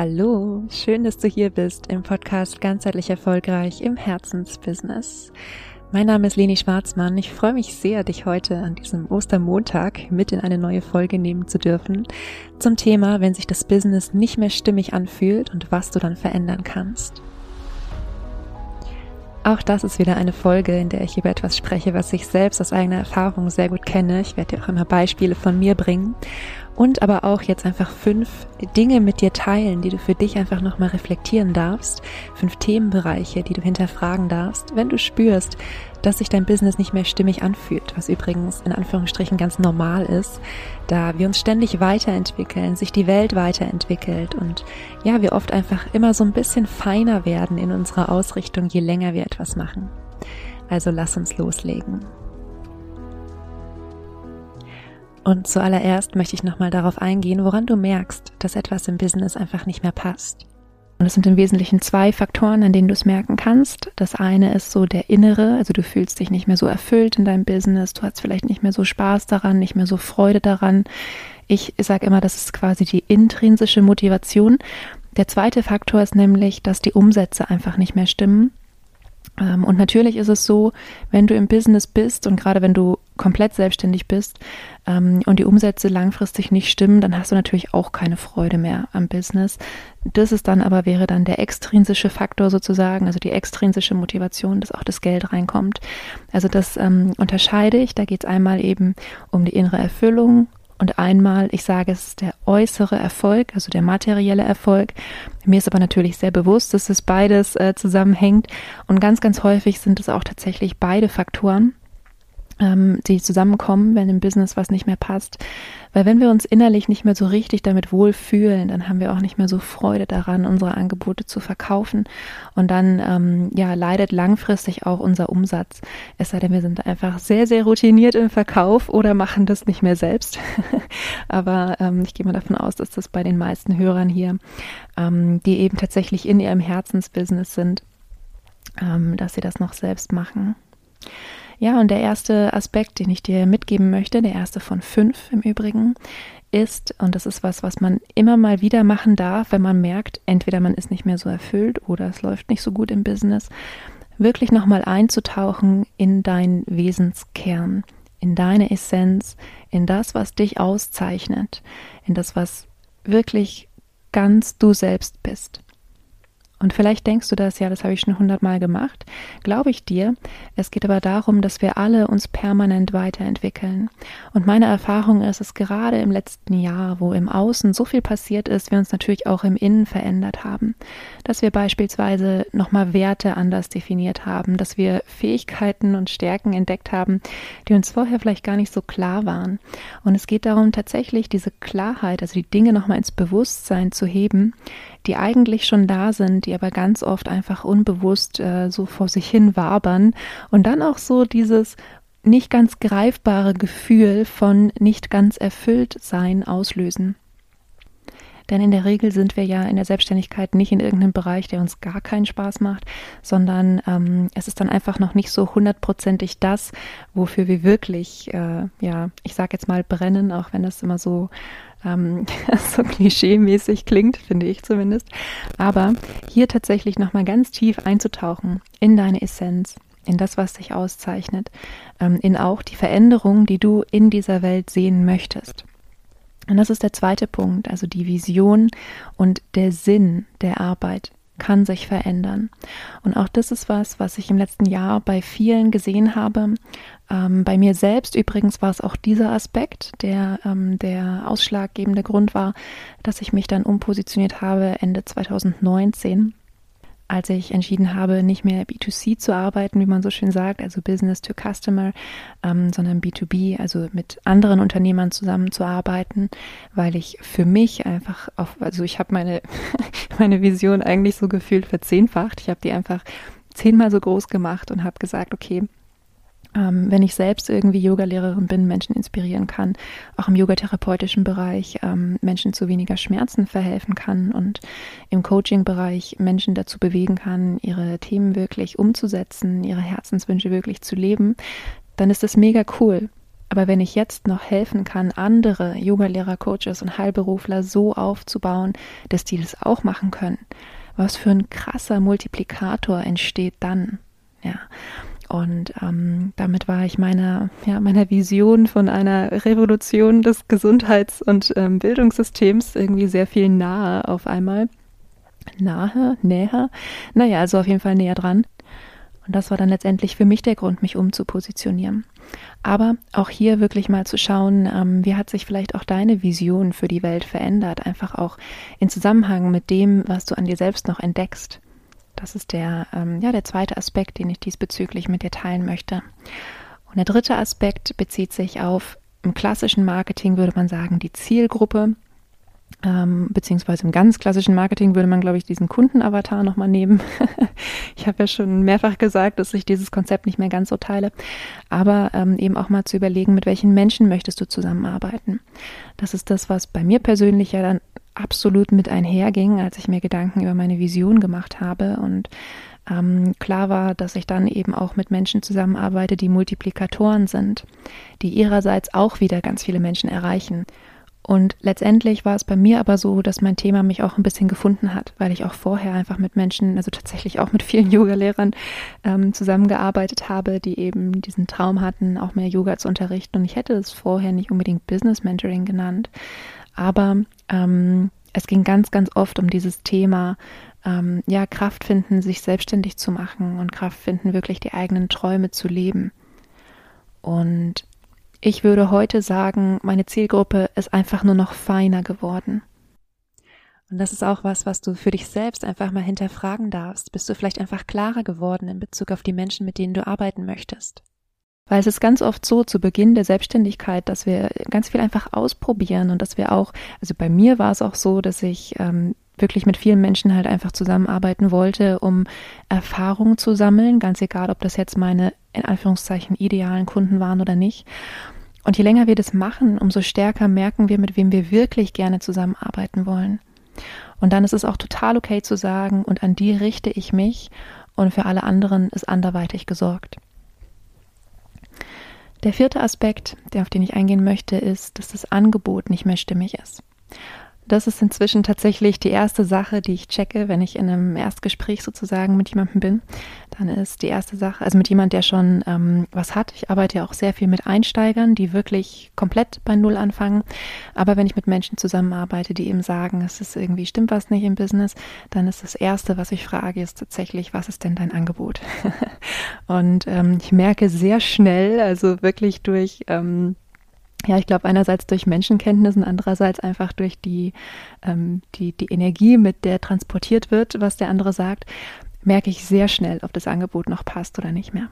Hallo, schön, dass du hier bist im Podcast Ganzheitlich Erfolgreich im Herzensbusiness. Mein Name ist Leni Schwarzmann. Ich freue mich sehr, dich heute an diesem Ostermontag mit in eine neue Folge nehmen zu dürfen zum Thema, wenn sich das Business nicht mehr stimmig anfühlt und was du dann verändern kannst. Auch das ist wieder eine Folge, in der ich über etwas spreche, was ich selbst aus eigener Erfahrung sehr gut kenne. Ich werde dir auch immer Beispiele von mir bringen und aber auch jetzt einfach fünf Dinge mit dir teilen, die du für dich einfach nochmal reflektieren darfst, fünf Themenbereiche, die du hinterfragen darfst, wenn du spürst, dass sich dein Business nicht mehr stimmig anfühlt, was übrigens in Anführungsstrichen ganz normal ist, da wir uns ständig weiterentwickeln, sich die Welt weiterentwickelt und ja, wir oft einfach immer so ein bisschen feiner werden in unserer Ausrichtung, je länger wir etwas machen. Also lass uns loslegen. Und zuallererst möchte ich nochmal darauf eingehen, woran du merkst, dass etwas im Business einfach nicht mehr passt. Und es sind im Wesentlichen zwei Faktoren, an denen du es merken kannst. Das eine ist so der innere, also du fühlst dich nicht mehr so erfüllt in deinem Business, du hast vielleicht nicht mehr so Spaß daran, nicht mehr so Freude daran. Ich sage immer, das ist quasi die intrinsische Motivation. Der zweite Faktor ist nämlich, dass die Umsätze einfach nicht mehr stimmen. Ähm, und natürlich ist es so, wenn du im Business bist und gerade wenn du komplett selbstständig bist ähm, und die Umsätze langfristig nicht stimmen, dann hast du natürlich auch keine Freude mehr am Business. Das ist dann aber wäre dann der extrinsische Faktor sozusagen, also die extrinsische Motivation, dass auch das Geld reinkommt. Also das ähm, unterscheide ich. Da geht es einmal eben um die innere Erfüllung und einmal, ich sage, es der äußere Erfolg, also der materielle Erfolg. Mir ist aber natürlich sehr bewusst, dass es beides äh, zusammenhängt. Und ganz, ganz häufig sind es auch tatsächlich beide Faktoren ähm, die zusammenkommen, wenn im Business was nicht mehr passt. Weil wenn wir uns innerlich nicht mehr so richtig damit wohlfühlen, dann haben wir auch nicht mehr so Freude daran, unsere Angebote zu verkaufen. Und dann ähm, ja, leidet langfristig auch unser Umsatz. Es sei denn, wir sind einfach sehr, sehr routiniert im Verkauf oder machen das nicht mehr selbst. Aber ähm, ich gehe mal davon aus, dass das bei den meisten Hörern hier, ähm, die eben tatsächlich in ihrem Herzensbusiness sind, ähm, dass sie das noch selbst machen. Ja, und der erste Aspekt, den ich dir mitgeben möchte, der erste von fünf im Übrigen, ist, und das ist was, was man immer mal wieder machen darf, wenn man merkt, entweder man ist nicht mehr so erfüllt oder es läuft nicht so gut im Business, wirklich nochmal einzutauchen in deinen Wesenskern, in deine Essenz, in das, was dich auszeichnet, in das, was wirklich ganz du selbst bist. Und vielleicht denkst du das, ja, das habe ich schon hundertmal gemacht. Glaube ich dir. Es geht aber darum, dass wir alle uns permanent weiterentwickeln. Und meine Erfahrung ist, dass gerade im letzten Jahr, wo im Außen so viel passiert ist, wir uns natürlich auch im Innen verändert haben. Dass wir beispielsweise nochmal Werte anders definiert haben, dass wir Fähigkeiten und Stärken entdeckt haben, die uns vorher vielleicht gar nicht so klar waren. Und es geht darum, tatsächlich diese Klarheit, also die Dinge nochmal ins Bewusstsein zu heben, die eigentlich schon da sind, die aber ganz oft einfach unbewusst äh, so vor sich hin wabern und dann auch so dieses nicht ganz greifbare Gefühl von nicht ganz erfüllt sein auslösen. Denn in der Regel sind wir ja in der Selbstständigkeit nicht in irgendeinem Bereich, der uns gar keinen Spaß macht, sondern ähm, es ist dann einfach noch nicht so hundertprozentig das, wofür wir wirklich, äh, ja, ich sag jetzt mal brennen, auch wenn das immer so ähm, so klischee-mäßig klingt, finde ich zumindest. Aber hier tatsächlich nochmal ganz tief einzutauchen in deine Essenz, in das, was dich auszeichnet, ähm, in auch die Veränderung, die du in dieser Welt sehen möchtest. Und das ist der zweite Punkt, also die Vision und der Sinn der Arbeit kann sich verändern. Und auch das ist was, was ich im letzten Jahr bei vielen gesehen habe. Ähm, bei mir selbst übrigens war es auch dieser Aspekt, der ähm, der ausschlaggebende Grund war, dass ich mich dann umpositioniert habe Ende 2019 als ich entschieden habe, nicht mehr B2C zu arbeiten, wie man so schön sagt, also Business to Customer, ähm, sondern B2B, also mit anderen Unternehmern zusammenzuarbeiten, weil ich für mich einfach auf, also ich habe meine, meine Vision eigentlich so gefühlt verzehnfacht. Ich habe die einfach zehnmal so groß gemacht und habe gesagt, okay, ähm, wenn ich selbst irgendwie Yogalehrerin bin, Menschen inspirieren kann, auch im yogatherapeutischen Bereich ähm, Menschen zu weniger Schmerzen verhelfen kann und im Coaching-Bereich Menschen dazu bewegen kann, ihre Themen wirklich umzusetzen, ihre Herzenswünsche wirklich zu leben, dann ist das mega cool. Aber wenn ich jetzt noch helfen kann, andere Yoga-Lehrer, Coaches und Heilberufler so aufzubauen, dass die das auch machen können, was für ein krasser Multiplikator entsteht dann. Ja. Und ähm, damit war ich meiner, ja, meiner Vision von einer Revolution des Gesundheits- und ähm, Bildungssystems irgendwie sehr viel nahe auf einmal. Nahe, näher. Naja, also auf jeden Fall näher dran. Und das war dann letztendlich für mich der Grund, mich umzupositionieren. Aber auch hier wirklich mal zu schauen, ähm, wie hat sich vielleicht auch deine Vision für die Welt verändert, einfach auch in Zusammenhang mit dem, was du an dir selbst noch entdeckst. Das ist der, ähm, ja, der zweite Aspekt, den ich diesbezüglich mit dir teilen möchte. Und der dritte Aspekt bezieht sich auf, im klassischen Marketing würde man sagen, die Zielgruppe, ähm, beziehungsweise im ganz klassischen Marketing würde man, glaube ich, diesen Kundenavatar nochmal nehmen. ich habe ja schon mehrfach gesagt, dass ich dieses Konzept nicht mehr ganz so teile. Aber ähm, eben auch mal zu überlegen, mit welchen Menschen möchtest du zusammenarbeiten. Das ist das, was bei mir persönlich ja dann absolut mit einherging, als ich mir Gedanken über meine Vision gemacht habe und ähm, klar war, dass ich dann eben auch mit Menschen zusammenarbeite, die Multiplikatoren sind, die ihrerseits auch wieder ganz viele Menschen erreichen. Und letztendlich war es bei mir aber so, dass mein Thema mich auch ein bisschen gefunden hat, weil ich auch vorher einfach mit Menschen, also tatsächlich auch mit vielen Yoga-Lehrern ähm, zusammengearbeitet habe, die eben diesen Traum hatten, auch mehr Yoga zu unterrichten. Und ich hätte es vorher nicht unbedingt Business Mentoring genannt, aber ähm, es ging ganz, ganz oft um dieses Thema, ähm, ja, Kraft finden, sich selbstständig zu machen und Kraft finden, wirklich die eigenen Träume zu leben. Und ich würde heute sagen, meine Zielgruppe ist einfach nur noch feiner geworden. Und das ist auch was, was du für dich selbst einfach mal hinterfragen darfst. Bist du vielleicht einfach klarer geworden in Bezug auf die Menschen, mit denen du arbeiten möchtest? Weil es ist ganz oft so zu Beginn der Selbstständigkeit, dass wir ganz viel einfach ausprobieren und dass wir auch, also bei mir war es auch so, dass ich ähm, wirklich mit vielen Menschen halt einfach zusammenarbeiten wollte, um Erfahrungen zu sammeln, ganz egal, ob das jetzt meine in Anführungszeichen idealen Kunden waren oder nicht. Und je länger wir das machen, umso stärker merken wir, mit wem wir wirklich gerne zusammenarbeiten wollen. Und dann ist es auch total okay zu sagen, und an die richte ich mich und für alle anderen ist anderweitig gesorgt. Der vierte Aspekt, der auf den ich eingehen möchte, ist, dass das Angebot nicht mehr stimmig ist. Das ist inzwischen tatsächlich die erste Sache, die ich checke, wenn ich in einem Erstgespräch sozusagen mit jemandem bin. Dann ist die erste Sache, also mit jemand, der schon ähm, was hat. Ich arbeite ja auch sehr viel mit Einsteigern, die wirklich komplett bei Null anfangen. Aber wenn ich mit Menschen zusammenarbeite, die eben sagen, es ist irgendwie, stimmt was nicht im Business, dann ist das Erste, was ich frage, ist tatsächlich, was ist denn dein Angebot? Und ähm, ich merke sehr schnell, also wirklich durch ähm, ja, ich glaube einerseits durch Menschenkenntnis und andererseits einfach durch die, ähm, die, die Energie, mit der transportiert wird, was der andere sagt, merke ich sehr schnell, ob das Angebot noch passt oder nicht mehr.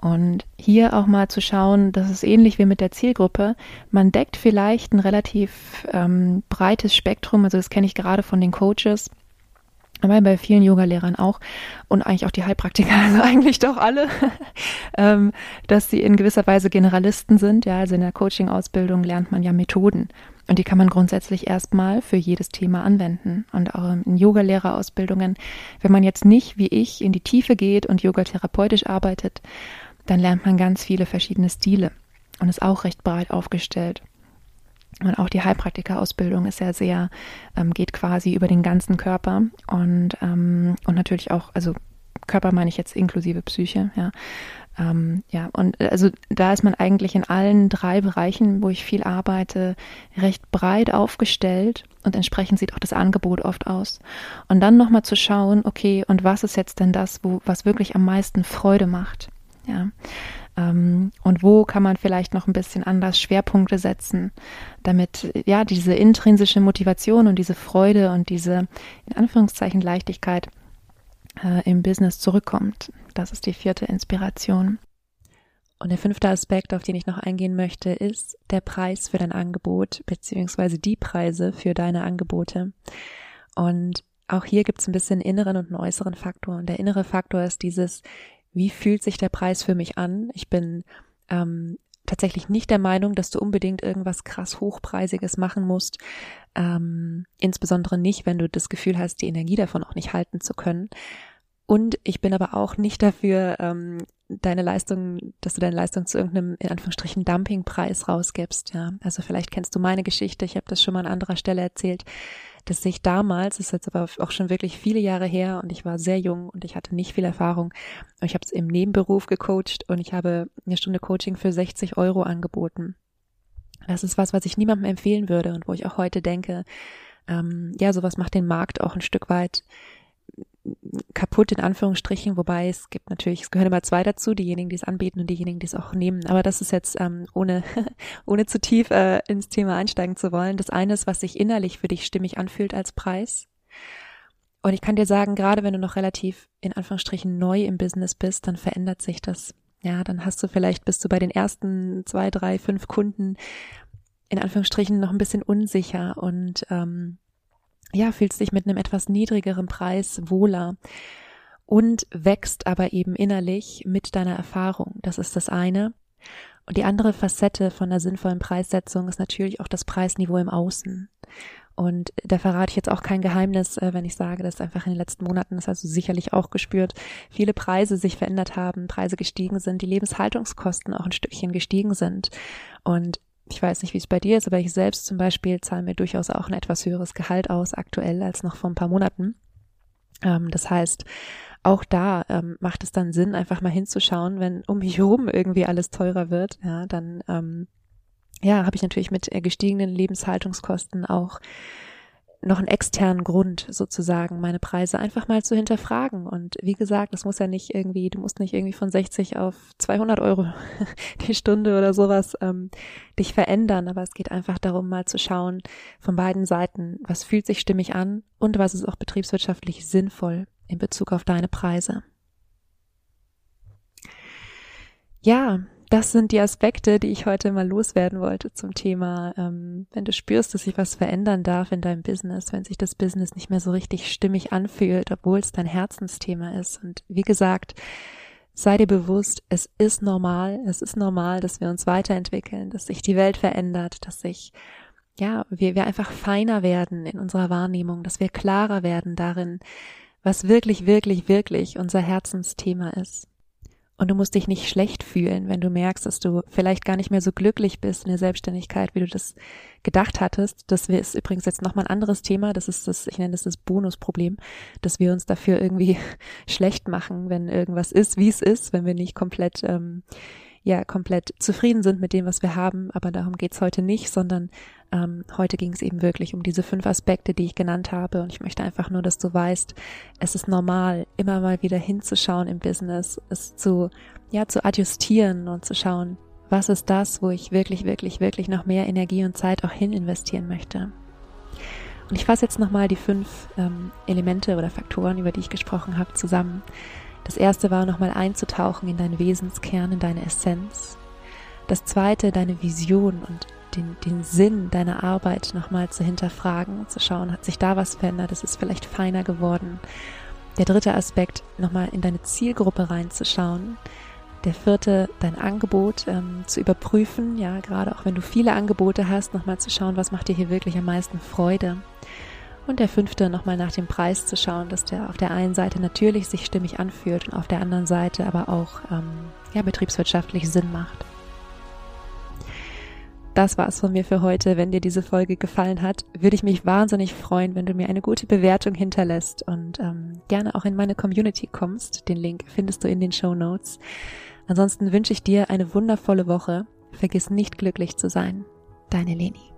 Und hier auch mal zu schauen, das ist ähnlich wie mit der Zielgruppe. Man deckt vielleicht ein relativ ähm, breites Spektrum, also das kenne ich gerade von den Coaches, aber bei vielen Yoga-Lehrern auch und eigentlich auch die Heilpraktiker, also eigentlich doch alle, ähm, dass sie in gewisser Weise Generalisten sind. Ja, also in der Coaching-Ausbildung lernt man ja Methoden und die kann man grundsätzlich erstmal für jedes Thema anwenden. Und auch in Yoga-Lehrerausbildungen, wenn man jetzt nicht wie ich in die Tiefe geht und yogatherapeutisch arbeitet, dann lernt man ganz viele verschiedene Stile und ist auch recht breit aufgestellt. Und auch die Heilpraktika-Ausbildung ist ja sehr, ähm, geht quasi über den ganzen Körper und, ähm, und natürlich auch, also Körper meine ich jetzt inklusive Psyche, ja. Ähm, ja, und also da ist man eigentlich in allen drei Bereichen, wo ich viel arbeite, recht breit aufgestellt und entsprechend sieht auch das Angebot oft aus. Und dann nochmal zu schauen, okay, und was ist jetzt denn das, wo, was wirklich am meisten Freude macht? Ja. Ähm, und wo kann man vielleicht noch ein bisschen anders Schwerpunkte setzen, damit ja diese intrinsische Motivation und diese Freude und diese in Anführungszeichen Leichtigkeit äh, im Business zurückkommt. Das ist die vierte Inspiration. Und der fünfte Aspekt, auf den ich noch eingehen möchte, ist der Preis für dein Angebot beziehungsweise die Preise für deine Angebote. Und auch hier gibt es ein bisschen inneren und einen äußeren Faktor. Und der innere Faktor ist dieses, wie fühlt sich der Preis für mich an? Ich bin ähm, tatsächlich nicht der Meinung, dass du unbedingt irgendwas krass Hochpreisiges machen musst. Ähm, insbesondere nicht, wenn du das Gefühl hast, die Energie davon auch nicht halten zu können. Und ich bin aber auch nicht dafür, ähm, deine Leistung, dass du deine Leistung zu irgendeinem, in Anführungsstrichen, Dumpingpreis rausgibst. Ja, also vielleicht kennst du meine Geschichte. Ich habe das schon mal an anderer Stelle erzählt, dass ich damals, das ist jetzt aber auch schon wirklich viele Jahre her und ich war sehr jung und ich hatte nicht viel Erfahrung. Ich habe es im Nebenberuf gecoacht und ich habe eine Stunde Coaching für 60 Euro angeboten. Das ist was, was ich niemandem empfehlen würde und wo ich auch heute denke, ähm, ja, sowas macht den Markt auch ein Stück weit kaputt in Anführungsstrichen, wobei es gibt natürlich, es gehören immer zwei dazu, diejenigen, die es anbieten und diejenigen, die es auch nehmen. Aber das ist jetzt ähm, ohne ohne zu tief äh, ins Thema einsteigen zu wollen. Das eine ist, was sich innerlich für dich stimmig anfühlt als Preis. Und ich kann dir sagen, gerade wenn du noch relativ in Anführungsstrichen neu im Business bist, dann verändert sich das. Ja, dann hast du vielleicht bist du bei den ersten zwei, drei, fünf Kunden in Anführungsstrichen noch ein bisschen unsicher und ähm, ja, fühlst dich mit einem etwas niedrigeren Preis wohler und wächst aber eben innerlich mit deiner Erfahrung. Das ist das eine. Und die andere Facette von einer sinnvollen Preissetzung ist natürlich auch das Preisniveau im Außen. Und da verrate ich jetzt auch kein Geheimnis, äh, wenn ich sage, dass einfach in den letzten Monaten, das hast du sicherlich auch gespürt, viele Preise sich verändert haben, Preise gestiegen sind, die Lebenshaltungskosten auch ein Stückchen gestiegen sind. Und ich weiß nicht, wie es bei dir ist, aber ich selbst zum Beispiel zahle mir durchaus auch ein etwas höheres Gehalt aus aktuell als noch vor ein paar Monaten. Ähm, das heißt, auch da ähm, macht es dann Sinn, einfach mal hinzuschauen, wenn um mich herum irgendwie alles teurer wird, ja, dann ähm, ja, habe ich natürlich mit äh, gestiegenen Lebenshaltungskosten auch noch einen externen Grund sozusagen, meine Preise einfach mal zu hinterfragen. Und wie gesagt, das muss ja nicht irgendwie, du musst nicht irgendwie von 60 auf 200 Euro die Stunde oder sowas ähm, dich verändern, aber es geht einfach darum, mal zu schauen von beiden Seiten, was fühlt sich stimmig an und was ist auch betriebswirtschaftlich sinnvoll in Bezug auf deine Preise. Ja, das sind die Aspekte, die ich heute mal loswerden wollte zum Thema, ähm, wenn du spürst, dass sich was verändern darf in deinem Business, wenn sich das Business nicht mehr so richtig stimmig anfühlt, obwohl es dein Herzensthema ist. Und wie gesagt, sei dir bewusst, es ist normal, es ist normal, dass wir uns weiterentwickeln, dass sich die Welt verändert, dass sich ja, wir, wir einfach feiner werden in unserer Wahrnehmung, dass wir klarer werden darin, was wirklich, wirklich, wirklich unser Herzensthema ist. Und du musst dich nicht schlecht fühlen, wenn du merkst, dass du vielleicht gar nicht mehr so glücklich bist in der Selbstständigkeit, wie du das gedacht hattest. Das ist übrigens jetzt nochmal ein anderes Thema. Das ist das, ich nenne das das Bonusproblem, dass wir uns dafür irgendwie schlecht machen, wenn irgendwas ist, wie es ist, wenn wir nicht komplett ähm, ja komplett zufrieden sind mit dem, was wir haben. Aber darum geht's heute nicht, sondern ähm, heute ging es eben wirklich um diese fünf Aspekte, die ich genannt habe. Und ich möchte einfach nur, dass du weißt, es ist normal, immer mal wieder hinzuschauen im Business, es zu, ja, zu adjustieren und zu schauen, was ist das, wo ich wirklich, wirklich, wirklich noch mehr Energie und Zeit auch hin investieren möchte. Und ich fasse jetzt nochmal die fünf ähm, Elemente oder Faktoren, über die ich gesprochen habe, zusammen. Das erste war nochmal einzutauchen in deinen Wesenskern, in deine Essenz. Das zweite, deine Vision und den, den Sinn deiner Arbeit nochmal zu hinterfragen, zu schauen, hat sich da was verändert, ist es vielleicht feiner geworden. Der dritte Aspekt, nochmal in deine Zielgruppe reinzuschauen. Der vierte, dein Angebot ähm, zu überprüfen, ja, gerade auch wenn du viele Angebote hast, nochmal zu schauen, was macht dir hier wirklich am meisten Freude. Und der fünfte, nochmal nach dem Preis zu schauen, dass der auf der einen Seite natürlich sich stimmig anfühlt und auf der anderen Seite aber auch ähm, ja, betriebswirtschaftlich Sinn macht. Das war's von mir für heute. Wenn dir diese Folge gefallen hat, würde ich mich wahnsinnig freuen, wenn du mir eine gute Bewertung hinterlässt und ähm, gerne auch in meine Community kommst. Den Link findest du in den Show Notes. Ansonsten wünsche ich dir eine wundervolle Woche. Vergiss nicht glücklich zu sein. Deine Leni.